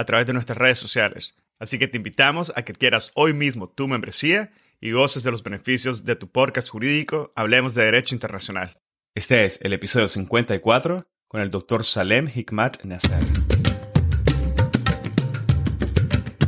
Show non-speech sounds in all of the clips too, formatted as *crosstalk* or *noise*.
a través de nuestras redes sociales. Así que te invitamos a que quieras hoy mismo tu membresía y goces de los beneficios de tu podcast jurídico Hablemos de Derecho Internacional. Este es el episodio 54 con el doctor Salem Hikmat Nasser.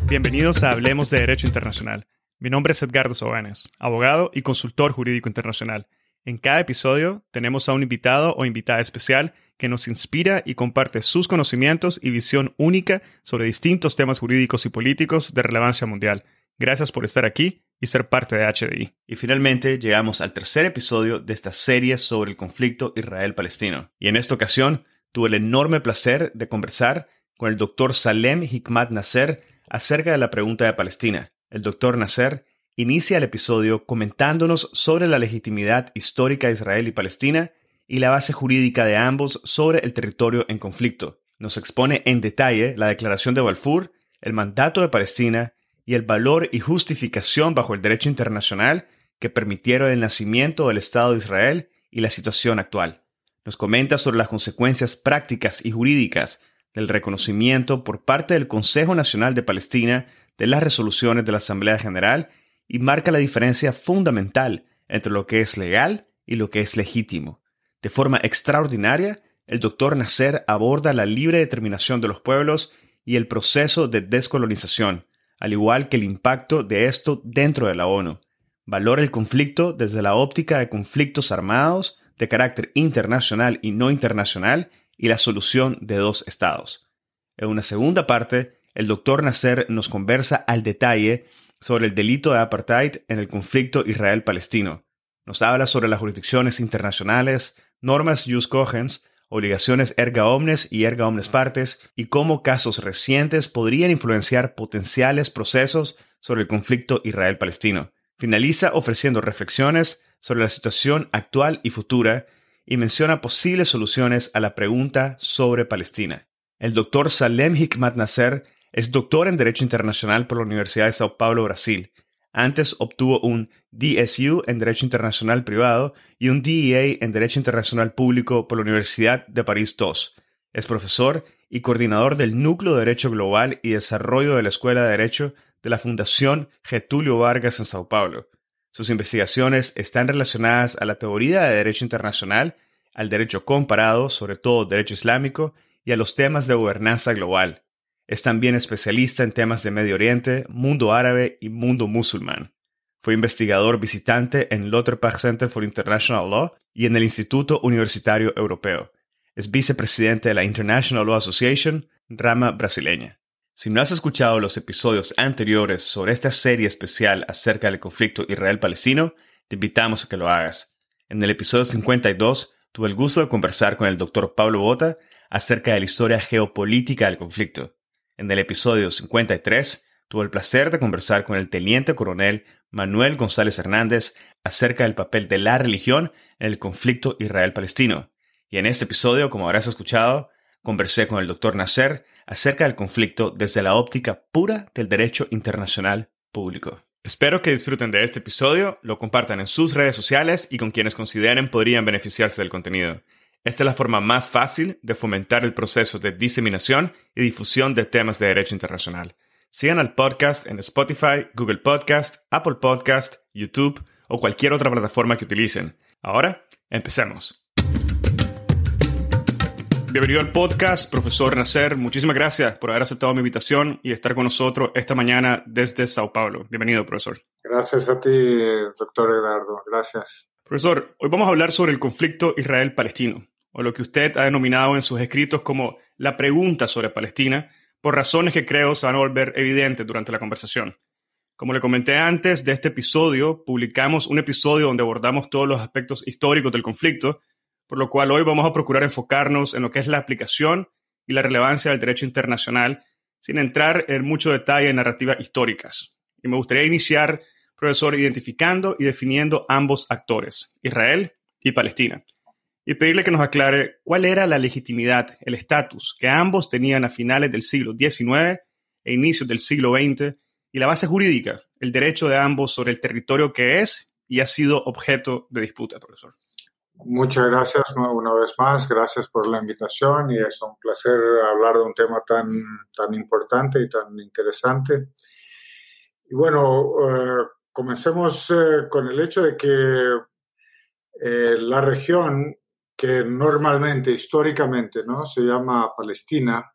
Bienvenidos a Hablemos de Derecho Internacional. Mi nombre es Edgardo Sobanes, abogado y consultor jurídico internacional. En cada episodio tenemos a un invitado o invitada especial que nos inspira y comparte sus conocimientos y visión única sobre distintos temas jurídicos y políticos de relevancia mundial. Gracias por estar aquí y ser parte de HDI. Y finalmente llegamos al tercer episodio de esta serie sobre el conflicto Israel-Palestino. Y en esta ocasión tuve el enorme placer de conversar con el doctor Salem Hikmat Nasser acerca de la pregunta de Palestina. El doctor Nasser inicia el episodio comentándonos sobre la legitimidad histórica de Israel y Palestina y la base jurídica de ambos sobre el territorio en conflicto. Nos expone en detalle la declaración de Balfour, el mandato de Palestina y el valor y justificación bajo el derecho internacional que permitieron el nacimiento del Estado de Israel y la situación actual. Nos comenta sobre las consecuencias prácticas y jurídicas del reconocimiento por parte del Consejo Nacional de Palestina de las resoluciones de la Asamblea General y marca la diferencia fundamental entre lo que es legal y lo que es legítimo. De forma extraordinaria, el doctor Nasser aborda la libre determinación de los pueblos y el proceso de descolonización, al igual que el impacto de esto dentro de la ONU. Valora el conflicto desde la óptica de conflictos armados de carácter internacional y no internacional y la solución de dos estados. En una segunda parte, el doctor Nasser nos conversa al detalle sobre el delito de apartheid en el conflicto Israel-Palestino. Nos habla sobre las jurisdicciones internacionales, normas jus cogens, obligaciones erga omnes y erga omnes partes, y cómo casos recientes podrían influenciar potenciales procesos sobre el conflicto Israel-Palestino. Finaliza ofreciendo reflexiones sobre la situación actual y futura y menciona posibles soluciones a la pregunta sobre Palestina. El doctor Salem Hikmat Nasser es doctor en Derecho Internacional por la Universidad de Sao Paulo, Brasil, antes obtuvo un DSU en Derecho Internacional Privado y un DEA en Derecho Internacional Público por la Universidad de París II. Es profesor y coordinador del Núcleo de Derecho Global y Desarrollo de la Escuela de Derecho de la Fundación Getulio Vargas en Sao Paulo. Sus investigaciones están relacionadas a la teoría de derecho internacional, al derecho comparado, sobre todo derecho islámico, y a los temas de gobernanza global. Es también especialista en temas de Medio Oriente, mundo árabe y mundo musulmán. Fue investigador visitante en Lauterbach Center for International Law y en el Instituto Universitario Europeo. Es vicepresidente de la International Law Association, rama brasileña. Si no has escuchado los episodios anteriores sobre esta serie especial acerca del conflicto Israel-Palestino, te invitamos a que lo hagas. En el episodio 52 tuve el gusto de conversar con el doctor Pablo Bota acerca de la historia geopolítica del conflicto. En el episodio 53 tuve el placer de conversar con el teniente coronel Manuel González Hernández acerca del papel de la religión en el conflicto Israel-Palestino. Y en este episodio, como habrás escuchado, conversé con el doctor Nasser acerca del conflicto desde la óptica pura del derecho internacional público. Espero que disfruten de este episodio, lo compartan en sus redes sociales y con quienes consideren podrían beneficiarse del contenido. Esta es la forma más fácil de fomentar el proceso de diseminación y difusión de temas de derecho internacional. Sigan al podcast en Spotify, Google Podcast, Apple Podcast, YouTube o cualquier otra plataforma que utilicen. Ahora, empecemos. Bienvenido al podcast, profesor Nacer. Muchísimas gracias por haber aceptado mi invitación y estar con nosotros esta mañana desde Sao Paulo. Bienvenido, profesor. Gracias a ti, doctor Eduardo. Gracias. Profesor, hoy vamos a hablar sobre el conflicto Israel-Palestino, o lo que usted ha denominado en sus escritos como la pregunta sobre Palestina, por razones que creo se van a volver evidentes durante la conversación. Como le comenté antes de este episodio, publicamos un episodio donde abordamos todos los aspectos históricos del conflicto, por lo cual hoy vamos a procurar enfocarnos en lo que es la aplicación y la relevancia del derecho internacional, sin entrar en mucho detalle en narrativas históricas. Y me gustaría iniciar, profesor, identificando y definiendo ambos actores, Israel y Palestina, y pedirle que nos aclare cuál era la legitimidad, el estatus que ambos tenían a finales del siglo XIX e inicios del siglo XX, y la base jurídica, el derecho de ambos sobre el territorio que es y ha sido objeto de disputa, profesor. Muchas gracias una vez más, gracias por la invitación y es un placer hablar de un tema tan, tan importante y tan interesante. Y bueno, eh, comencemos eh, con el hecho de que eh, la región que normalmente, históricamente, ¿no? se llama Palestina,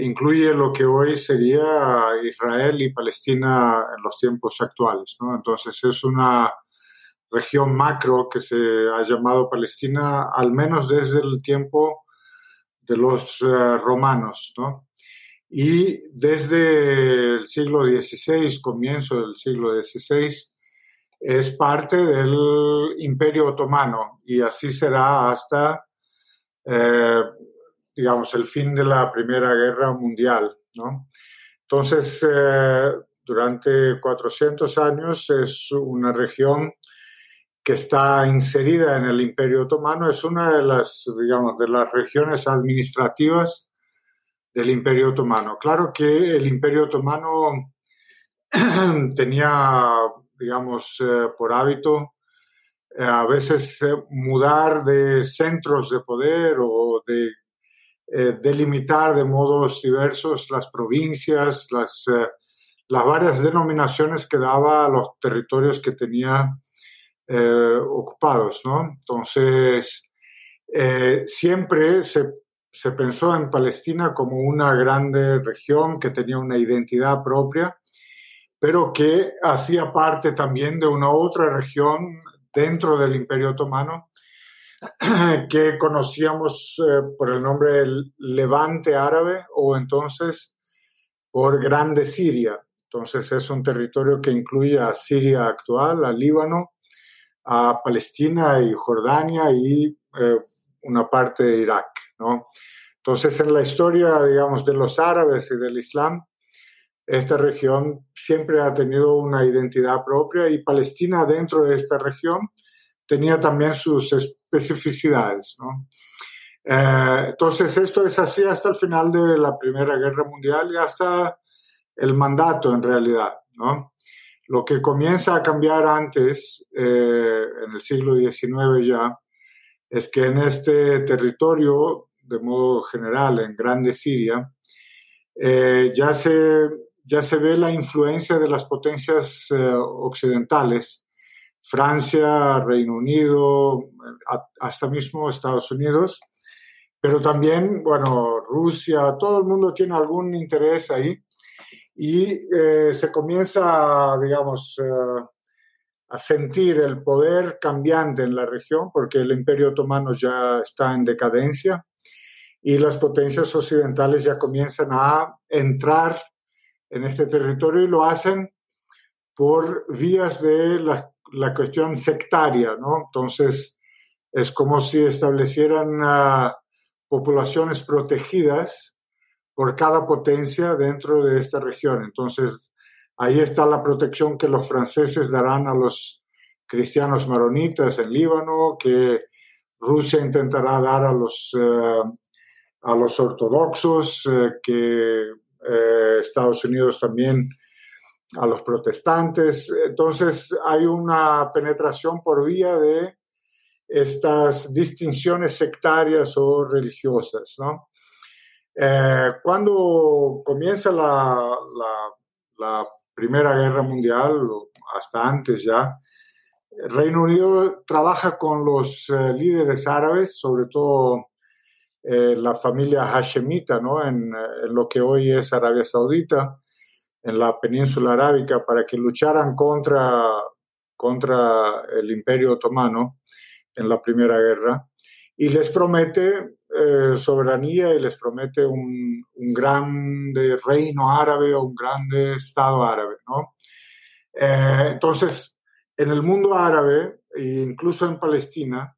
incluye lo que hoy sería Israel y Palestina en los tiempos actuales. ¿no? Entonces es una región macro que se ha llamado Palestina, al menos desde el tiempo de los eh, romanos, ¿no? Y desde el siglo XVI, comienzo del siglo XVI, es parte del Imperio Otomano y así será hasta, eh, digamos, el fin de la Primera Guerra Mundial, ¿no? Entonces, eh, durante 400 años es una región que está inserida en el Imperio Otomano, es una de las, digamos, de las regiones administrativas del Imperio Otomano. Claro que el Imperio Otomano *clears throat* tenía, digamos, eh, por hábito eh, a veces eh, mudar de centros de poder o de delimitar de modos diversos las provincias, las, las varias denominaciones que daba a los territorios que tenía ocupados, ¿no? Entonces, siempre se, se, pensó en Palestina como una grande región que tenía una identidad propia, pero que hacía parte también de una otra región dentro del Imperio Otomano *clears throat* que conocíamos eh, por el nombre del Levante Árabe o entonces por Grande Siria. Entonces es un territorio que incluye a Siria actual, a Líbano, a Palestina y Jordania y eh, una parte de Irak. Entonces, en la historia, digamos, de los árabes y del Islam, esta región siempre ha tenido una identidad propia y Palestina dentro de esta región tenía también sus especificidades, ¿no? Eh, entonces, esto es así hasta el final de la Primera Guerra Mundial y hasta el mandato, en realidad, ¿no? Lo que comienza a cambiar antes, eh, en el siglo XIX ya, es que en este territorio, de modo general, en Grande Siria, eh, ya, se, ya se ve la influencia de las potencias eh, occidentales, Francia, Reino Unido, hasta mismo Estados Unidos, pero también, bueno, Rusia, todo el mundo tiene algún interés ahí y eh, se comienza, digamos, eh, a sentir el poder cambiante en la región porque el imperio otomano ya está en decadencia y las potencias occidentales ya comienzan a entrar en este territorio y lo hacen por vías de la, la cuestión sectaria, ¿no? Entonces, es como si establecieran poblaciones protegidas por cada potencia dentro de esta región. Entonces, ahí está la protección que los franceses darán a los cristianos maronitas en Líbano, que Rusia intentará dar a los, eh, a los ortodoxos, eh, que eh, Estados Unidos también a los protestantes. Entonces hay una penetración por vía de estas distinciones sectarias o religiosas. ¿no? cuando comienza la, la Primera Guerra Mundial, hasta antes ya, Reino Unido trabaja con los eh, líderes árabes, sobre todo eh, la familia Hashemita, ¿no? En, lo que hoy es Arabia Saudita, en la península arábica, para que lucharan contra, contra el imperio otomano en la Primera Guerra. Y les promete eh, soberanía y les promete un, un grande reino árabe o un grande Estado árabe, ¿no? entonces, en el mundo árabe, e incluso en Palestina,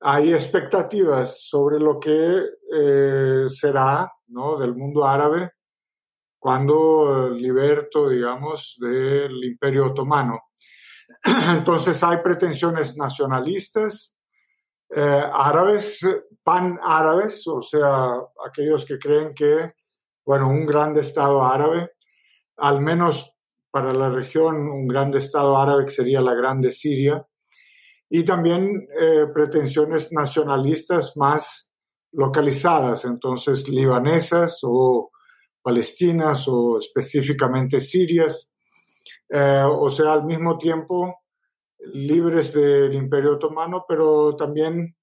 hay expectativas sobre lo que eh, será ¿no? del mundo árabe cuando liberto, digamos, del imperio otomano. *clears throat* Entonces hay pretensiones nacionalistas, eh, árabes, pan-árabes, o sea, aquellos que creen que, bueno, un gran Estado árabe, al menos para la región un gran Estado árabe que sería la Grande Siria, y también eh, pretensiones nacionalistas más localizadas, entonces libanesas o palestinas o específicamente sirias, eh, o sea, al mismo tiempo libres del Imperio Otomano, pero también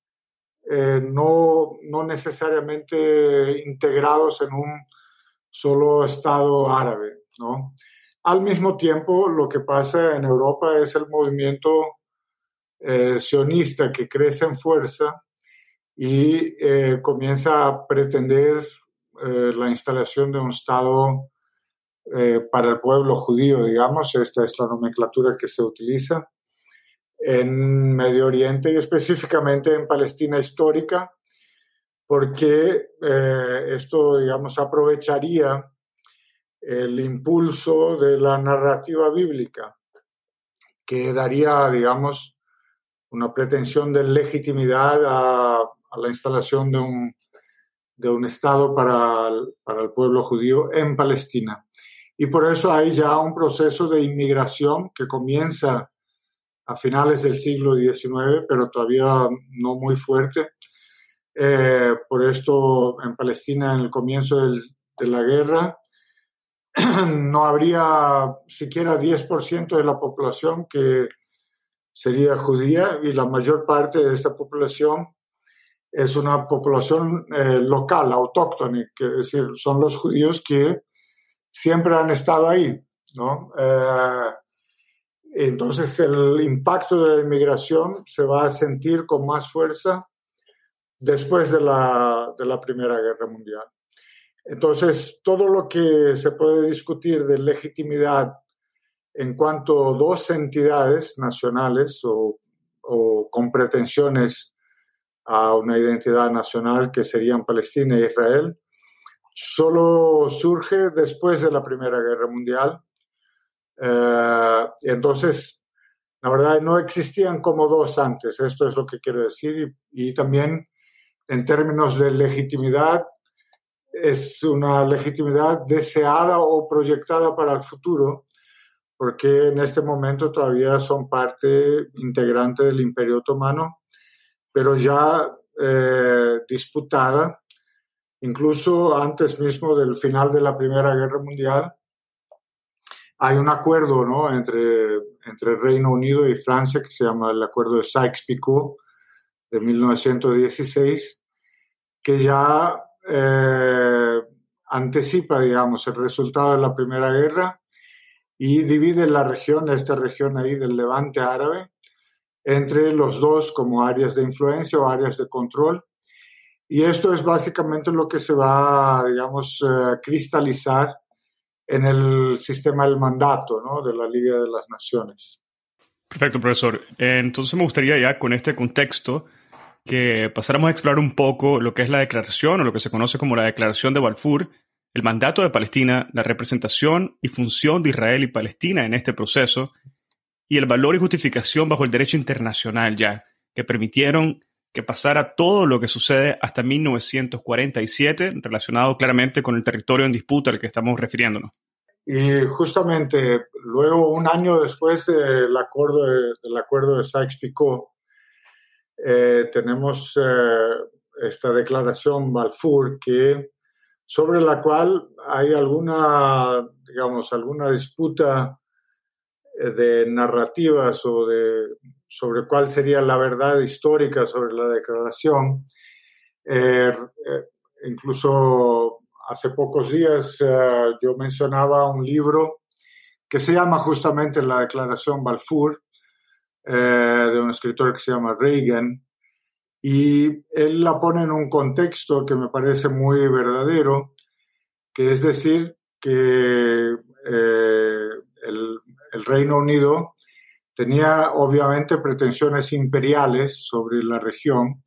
eh, no, no necesariamente integrados en un solo Estado árabe, ¿no? Al mismo tiempo, lo que pasa en Europa es el movimiento eh, sionista que crece en fuerza y eh, comienza a pretender eh, la instalación de un Estado para el pueblo judío, digamos, esta es la nomenclatura que se utiliza. En Medio Oriente y específicamente en Palestina histórica, porque esto, digamos, aprovecharía el impulso de la narrativa bíblica, que daría, digamos, una pretensión de legitimidad a, la instalación de un, de un Estado para el, para el pueblo judío en Palestina. Y por eso hay ya un proceso de inmigración que comienza a finales del siglo XIX, pero todavía no muy fuerte. Eh, por esto, en Palestina, en el comienzo de la guerra, *clears throat* no habría siquiera 10% de la población que sería judía y la mayor parte de esta población es una población eh, local, autóctona, es decir, son los judíos que siempre han estado ahí, ¿no? Eh, entonces el impacto de la inmigración se va a sentir con más fuerza después de la, de la Primera Guerra Mundial. Entonces, todo lo que se puede discutir de legitimidad en cuanto dos entidades nacionales o, con pretensiones a una identidad nacional que serían Palestina e Israel, solo surge después de la Primera Guerra Mundial. Eh, entonces, la verdad, no existían como dos antes, esto es lo que quiero decir, y también en términos de legitimidad, es una legitimidad deseada o proyectada para el futuro, porque en este momento todavía son parte integrante del Imperio Otomano, pero ya eh, disputada, incluso antes mismo del final de la Primera Guerra Mundial. Hay un acuerdo ¿no? entre, entre Reino Unido y Francia que se llama el Acuerdo de Sykes-Picot de 1916, que ya eh, anticipa, digamos, el resultado de la Primera Guerra y divide la región, esta región ahí del levante árabe, entre los dos como áreas de influencia o áreas de control. Y esto es básicamente lo que se va, digamos, eh, cristalizar en el sistema del mandato ¿no? de la Liga de las Naciones. Perfecto, profesor. Entonces me gustaría ya con este contexto que pasáramos a explorar un poco lo que es la declaración o lo que se conoce como la Declaración de Balfour, el mandato de Palestina, la representación y función de Israel y Palestina en este proceso, y el valor y justificación bajo el derecho internacional ya, que permitieron que pasara todo lo que sucede hasta 1947, relacionado claramente con el territorio en disputa al que estamos refiriéndonos. Y justamente luego, un año después del acuerdo de, del acuerdo de Sykes-Picot, eh, tenemos eh, esta declaración Balfour que sobre la cual hay alguna, digamos, alguna disputa eh, de narrativas o de sobre cuál sería la verdad histórica sobre la declaración. incluso hace pocos días yo mencionaba un libro que se llama justamente la Declaración Balfour, eh, de un escritor que se llama Reagan, y él la pone en un contexto que me parece muy verdadero, que es decir, que eh, el, Reino Unido tenía obviamente pretensiones imperiales sobre la región,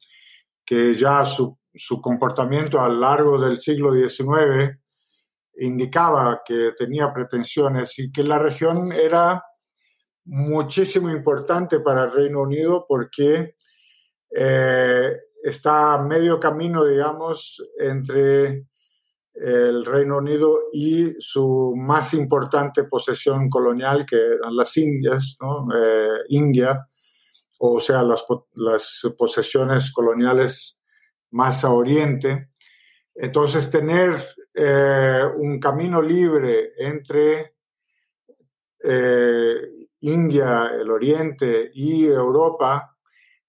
que ya su, su comportamiento a lo largo del siglo XIX indicaba que tenía pretensiones y que la región era muchísimo importante para el Reino Unido porque eh, está a medio camino, digamos, entre el Reino Unido y su más importante posesión colonial, que eran las Indias. Eh, India, o sea, las, las, posesiones coloniales más a oriente. Entonces, tener eh, un camino libre entre India, el Oriente y Europa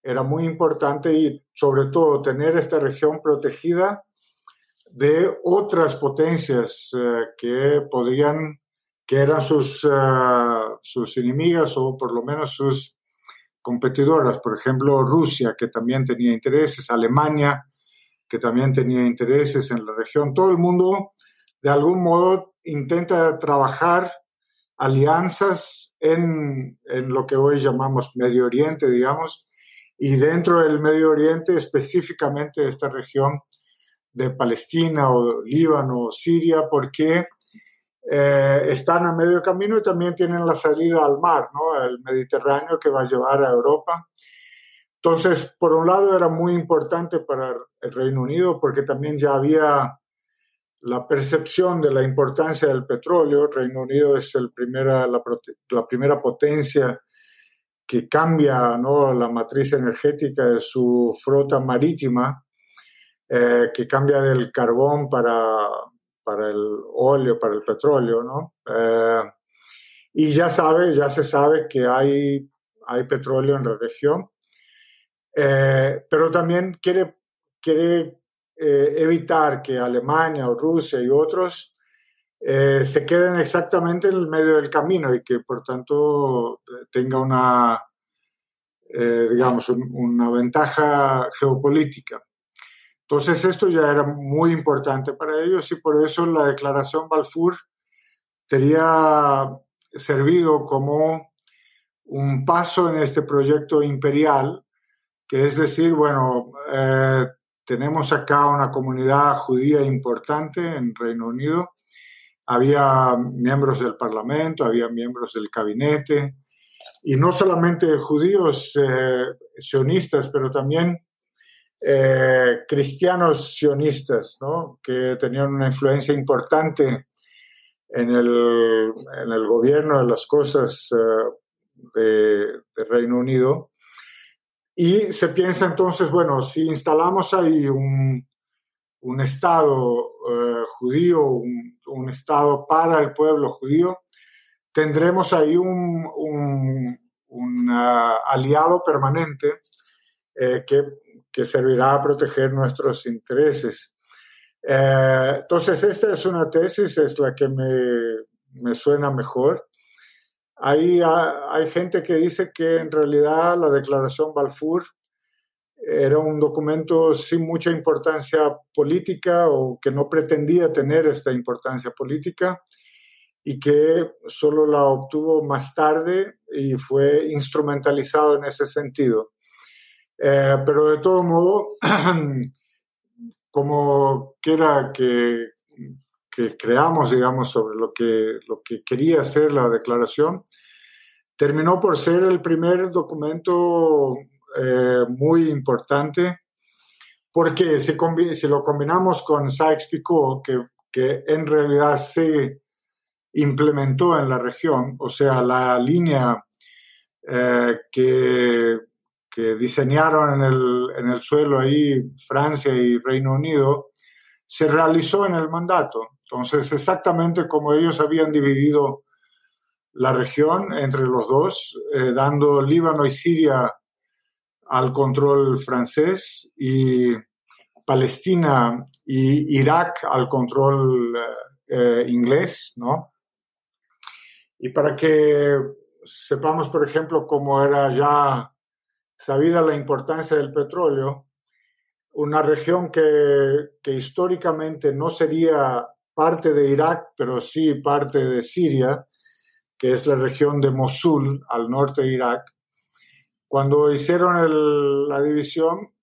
era muy importante y sobre todo tener esta región protegida de otras potencias eh, que podrían, que eran sus, eh, sus enemigas o por lo menos sus competidoras, por ejemplo Rusia, que también tenía intereses, Alemania, que también tenía intereses en la región. Todo el mundo, de algún modo, intenta trabajar alianzas en, en, lo que hoy llamamos Medio Oriente, digamos, y dentro del Medio Oriente, específicamente esta región de Palestina o Líbano o Siria, porque eh, están a medio camino y también tienen la salida al mar, ¿no? el Mediterráneo que va a llevar a Europa. Entonces, por un lado era muy importante para el Reino Unido porque también ya había la percepción de la importancia del petróleo. Reino Unido es el primera, la, primera potencia que cambia ¿no? la matriz energética de su flota marítima, eh, que cambia del carbón para, para el óleo, para el petróleo. ¿no? Eh, y ya sabe, ya se sabe que hay, hay petróleo en la región, eh, pero también quiere, quiere eh, evitar que Alemania o Rusia y otros eh, se queden exactamente en el medio del camino y que por tanto tenga una, eh, digamos, una ventaja geopolítica. Entonces esto ya era muy importante para ellos y por eso la declaración Balfour sería servido como un paso en este proyecto imperial, que es decir, bueno, tenemos acá una comunidad judía importante en Reino Unido. Había miembros del Parlamento, había miembros del gabinete, y no solamente judíos eh, sionistas, pero también eh, cristianos sionistas, ¿no? que tenían una influencia importante en el, en el gobierno de las cosas eh, de, de, Reino Unido. Y se piensa entonces, bueno, si instalamos ahí un, un Estado judío, un, Estado para el pueblo judío, tendremos ahí un, un uh, aliado permanente eh, que, que, servirá a proteger nuestros intereses. Eh, entonces, esta es una tesis, es la que me, me suena mejor. Hay, hay gente que dice que en realidad la declaración Balfour era un documento sin mucha importancia política o que no pretendía tener esta importancia política y que solo la obtuvo más tarde y fue instrumentalizado en ese sentido. Eh, pero de todo modo, *clears throat* como quiera que, que creamos, digamos, sobre lo que, lo que quería hacer la declaración, terminó por ser el primer documento eh, muy importante, porque si, lo combinamos con Sykes-Picot, que, que en realidad se implementó en la región, o sea, la línea eh, que, que, diseñaron en el, en el suelo ahí Francia y Reino Unido, se realizó en el mandato. Entonces, exactamente como ellos habían dividido la región entre los dos, eh, dando Líbano y Siria al control francés y Palestina y Irak al control eh, inglés, ¿no? Y para que sepamos, por ejemplo, cómo era ya sabida la importancia del petróleo, una región que, que históricamente no sería parte de Irak, pero sí parte de Siria, que es la región de Mosul, al norte de Irak. Cuando hicieron la división,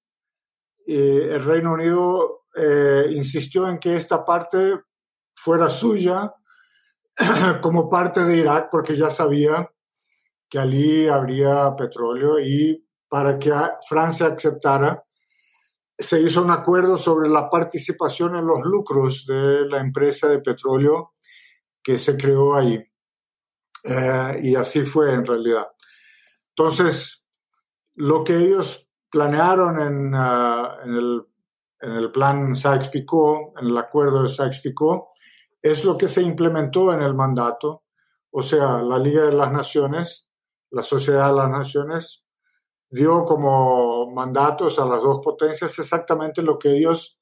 eh, el Reino Unido eh, insistió en que esta parte fuera suya *clears throat* como parte de Irak, porque ya sabía que allí habría petróleo y para que Francia aceptara, se hizo un acuerdo sobre la participación en los lucros de la empresa de petróleo que se creó ahí. Eh, y así fue en realidad. Entonces, lo que ellos planearon en, ah, el, plan Sykes-Picot, en el acuerdo de Sykes-Picot, es lo que se implementó en el mandato. O sea, la Liga de las Naciones, la Sociedad de las Naciones, dio como mandatos a las dos potencias exactamente lo que ellos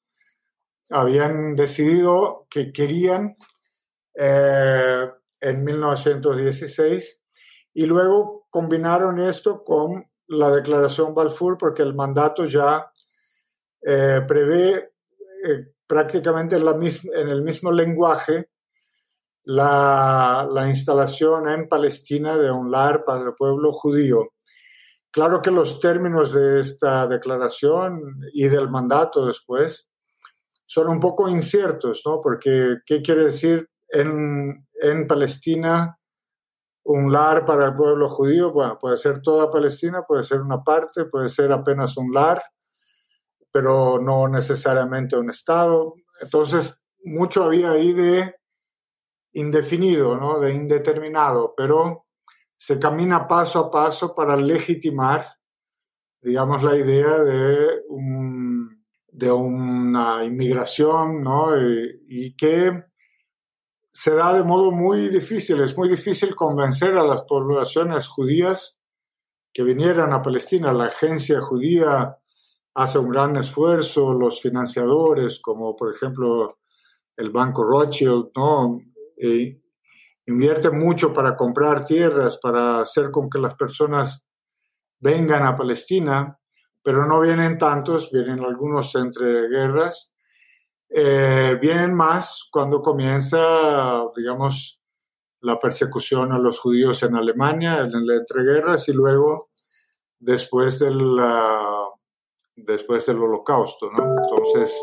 habían decidido que querían eh, en 1916 y luego combinaron esto con la declaración Balfour porque el mandato ya eh, prevé eh, prácticamente en, la en, el mismo lenguaje la, la, instalación en Palestina de un lar para el pueblo judío. Claro que los términos de esta declaración y del mandato después son un poco inciertos, ¿no? Porque, ¿qué quiere decir en, en Palestina un lar para el pueblo judío, bueno, puede ser toda Palestina, puede ser una parte, puede ser apenas un lar, pero no necesariamente un Estado. Entonces, mucho había ahí de indefinido, ¿no? de indeterminado, pero se camina paso a paso para legitimar, digamos, la idea de, de una inmigración, ¿no? y, y que se da de modo muy difícil. Es muy difícil convencer a las poblaciones judías que vinieran a Palestina. La agencia judía hace un gran esfuerzo, los financiadores, como por ejemplo el Banco Rothschild, ¿no? E invierte mucho para comprar tierras, para hacer con que las personas vengan a Palestina, pero no vienen tantos, vienen algunos entre guerras eh, vienen más cuando comienza, digamos, la persecución a los judíos en Alemania, en la entreguerras y luego después del, después del holocausto. ¿no? Entonces,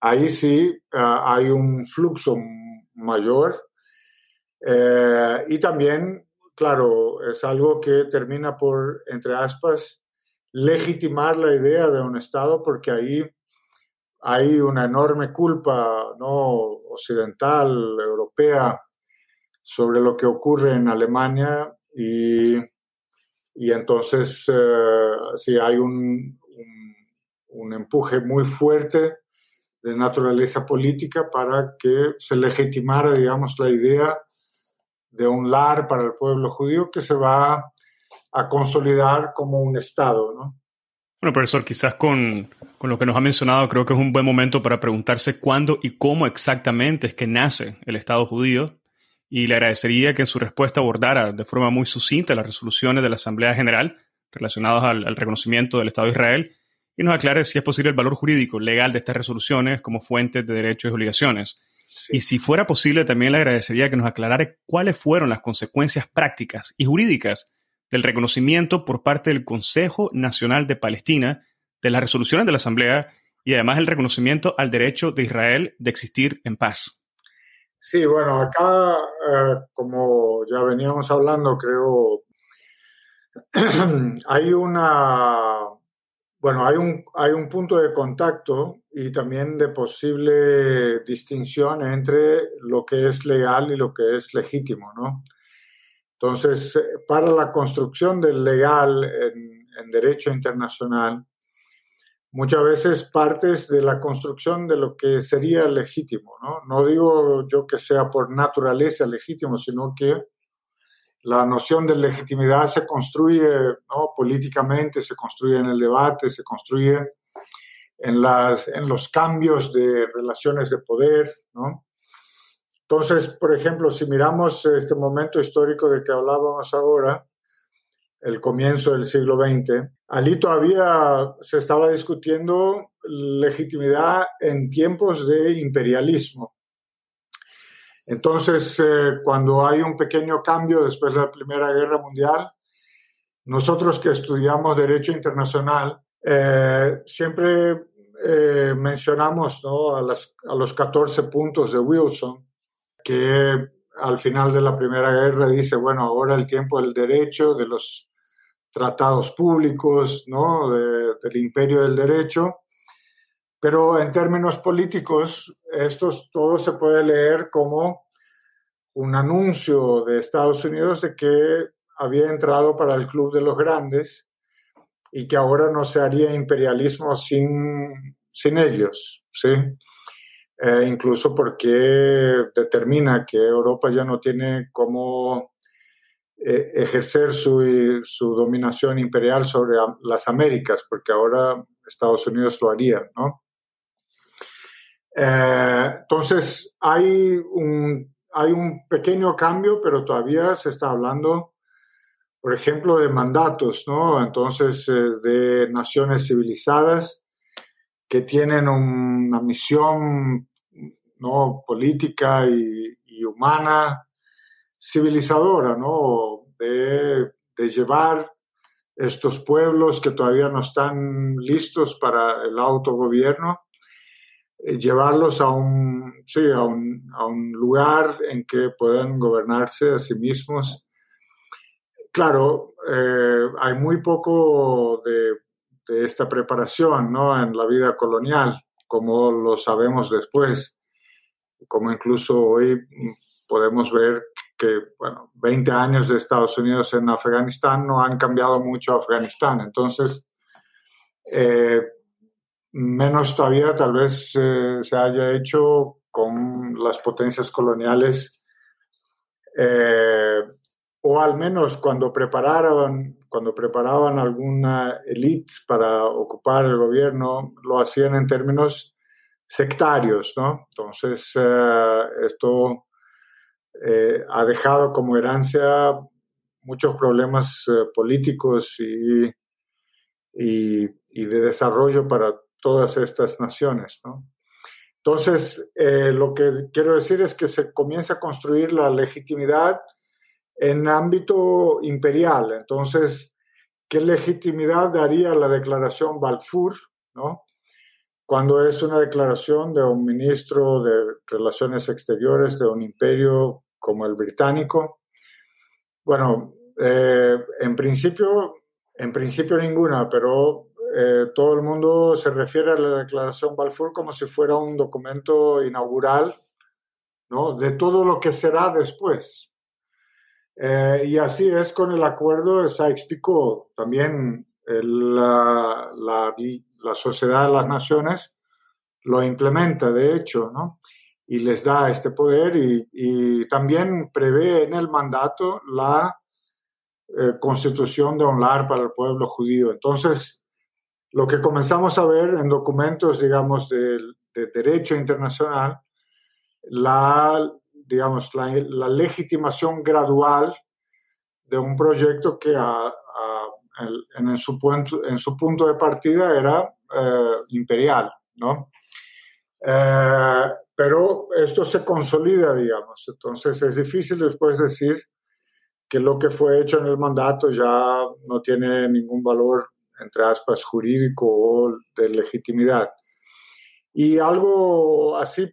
ahí sí ah, hay un flujo mayor eh, y también, claro, es algo que termina por, entre aspas, legitimar la idea de un Estado porque ahí hay una enorme culpa ¿no? occidental, europea, sobre lo que ocurre en Alemania y, y entonces eh, sí hay un, un, empuje muy fuerte de naturaleza política para que se legitimara, digamos, la idea de un lar para el pueblo judío que se va a consolidar como un Estado, ¿no? Bueno, profesor, quizás con, con, lo que nos ha mencionado, creo que es un buen momento para preguntarse cuándo y cómo exactamente es que nace el Estado judío. Y le agradecería que en su respuesta abordara de forma muy sucinta las resoluciones de la Asamblea General relacionadas al, reconocimiento del Estado de Israel y nos aclare si es posible el valor jurídico legal de estas resoluciones como fuentes de derechos y obligaciones. Y si fuera posible, también le agradecería que nos aclarara cuáles fueron las consecuencias prácticas y jurídicas del reconocimiento por parte del Consejo Nacional de Palestina de las resoluciones de la Asamblea y además el reconocimiento al derecho de Israel de existir en paz. Sí, bueno, acá, eh, como ya veníamos hablando, creo, *clears throat* hay una, bueno, hay un, hay un punto de contacto y también de posible distinción entre lo que es legal y lo que es legítimo, ¿no? Entonces, para la construcción del legal en, en derecho internacional, muchas veces partes de la construcción de lo que sería legítimo, ¿no? No digo yo que sea por naturaleza legítimo, sino que la noción de legitimidad se construye ¿no? políticamente, se construye en el debate, se construye en, las, en los cambios de relaciones de poder, ¿no? Entonces, por ejemplo, si miramos este momento histórico de que hablábamos ahora, el comienzo del siglo XX, allí todavía se estaba discutiendo legitimidad en tiempos de imperialismo. Entonces, eh, cuando hay un pequeño cambio después de la Primera Guerra Mundial, nosotros que estudiamos Derecho Internacional, eh, siempre eh, mencionamos ¿no? a, los 14 puntos de Wilson, que al final de la Primera Guerra dice, bueno, ahora el tiempo del derecho, de los tratados públicos, ¿no? del imperio del derecho. Pero en términos políticos, esto todo se puede leer como un anuncio de Estados Unidos de que había entrado para el Club de los Grandes y que ahora no se haría imperialismo sin, sin ellos, ¿sí? Eh, incluso porque determina que Europa ya no tiene cómo eh, ejercer su, su, dominación imperial sobre las Américas, porque ahora Estados Unidos lo haría, ¿no? Eh, entonces, hay un, hay un pequeño cambio, pero todavía se está hablando, por ejemplo, de mandatos, ¿no? Entonces, de naciones civilizadas que tienen una misión ¿no? política y, humana civilizadora, ¿no? De, llevar estos pueblos que todavía no están listos para el autogobierno, eh, llevarlos a un, sí, a un lugar en que puedan gobernarse a sí mismos. Claro, eh, hay muy poco de, de, esta preparación ¿no? en la vida colonial, como lo sabemos después, como incluso hoy podemos ver que, bueno, 20 años de Estados Unidos en Afganistán no han cambiado mucho Afganistán. Entonces, eh, menos todavía tal vez eh, se haya hecho con las potencias coloniales, eh, o al menos cuando preparaban, cuando preparaban alguna élite para ocupar el gobierno, lo hacían en términos sectarios, ¿no? Entonces, eh, esto eh, ha dejado como herencia muchos problemas eh, políticos y, y, y, de desarrollo para todas estas naciones. ¿no? Entonces, lo que quiero decir es que se comienza a construir la legitimidad en ámbito imperial. Entonces, ¿qué legitimidad daría la declaración Balfour? ¿no? Cuando es una declaración de un ministro de Relaciones Exteriores de un imperio como el británico. Bueno, eh, en principio, en principio ninguna, pero eh, todo el mundo se refiere a la declaración Balfour como si fuera un documento inaugural, ¿no? De todo lo que será después. Eh, y así es con el acuerdo de Sykes-Picot. También la, la, la, Sociedad de las Naciones lo implementa, de hecho, ¿no? y les da este poder y, también prevé en el mandato la eh, constitución de un lar para el pueblo judío. Entonces, lo que comenzamos a ver en documentos, digamos, de, derecho internacional, la, digamos, la, legitimación gradual de un proyecto que en, su punto, en su punto de partida era eh, imperial, ¿no? Eh, pero esto se consolida, digamos. Entonces es difícil después decir que lo que fue hecho en el mandato ya no tiene ningún valor, entre aspas, jurídico o de legitimidad. Y algo así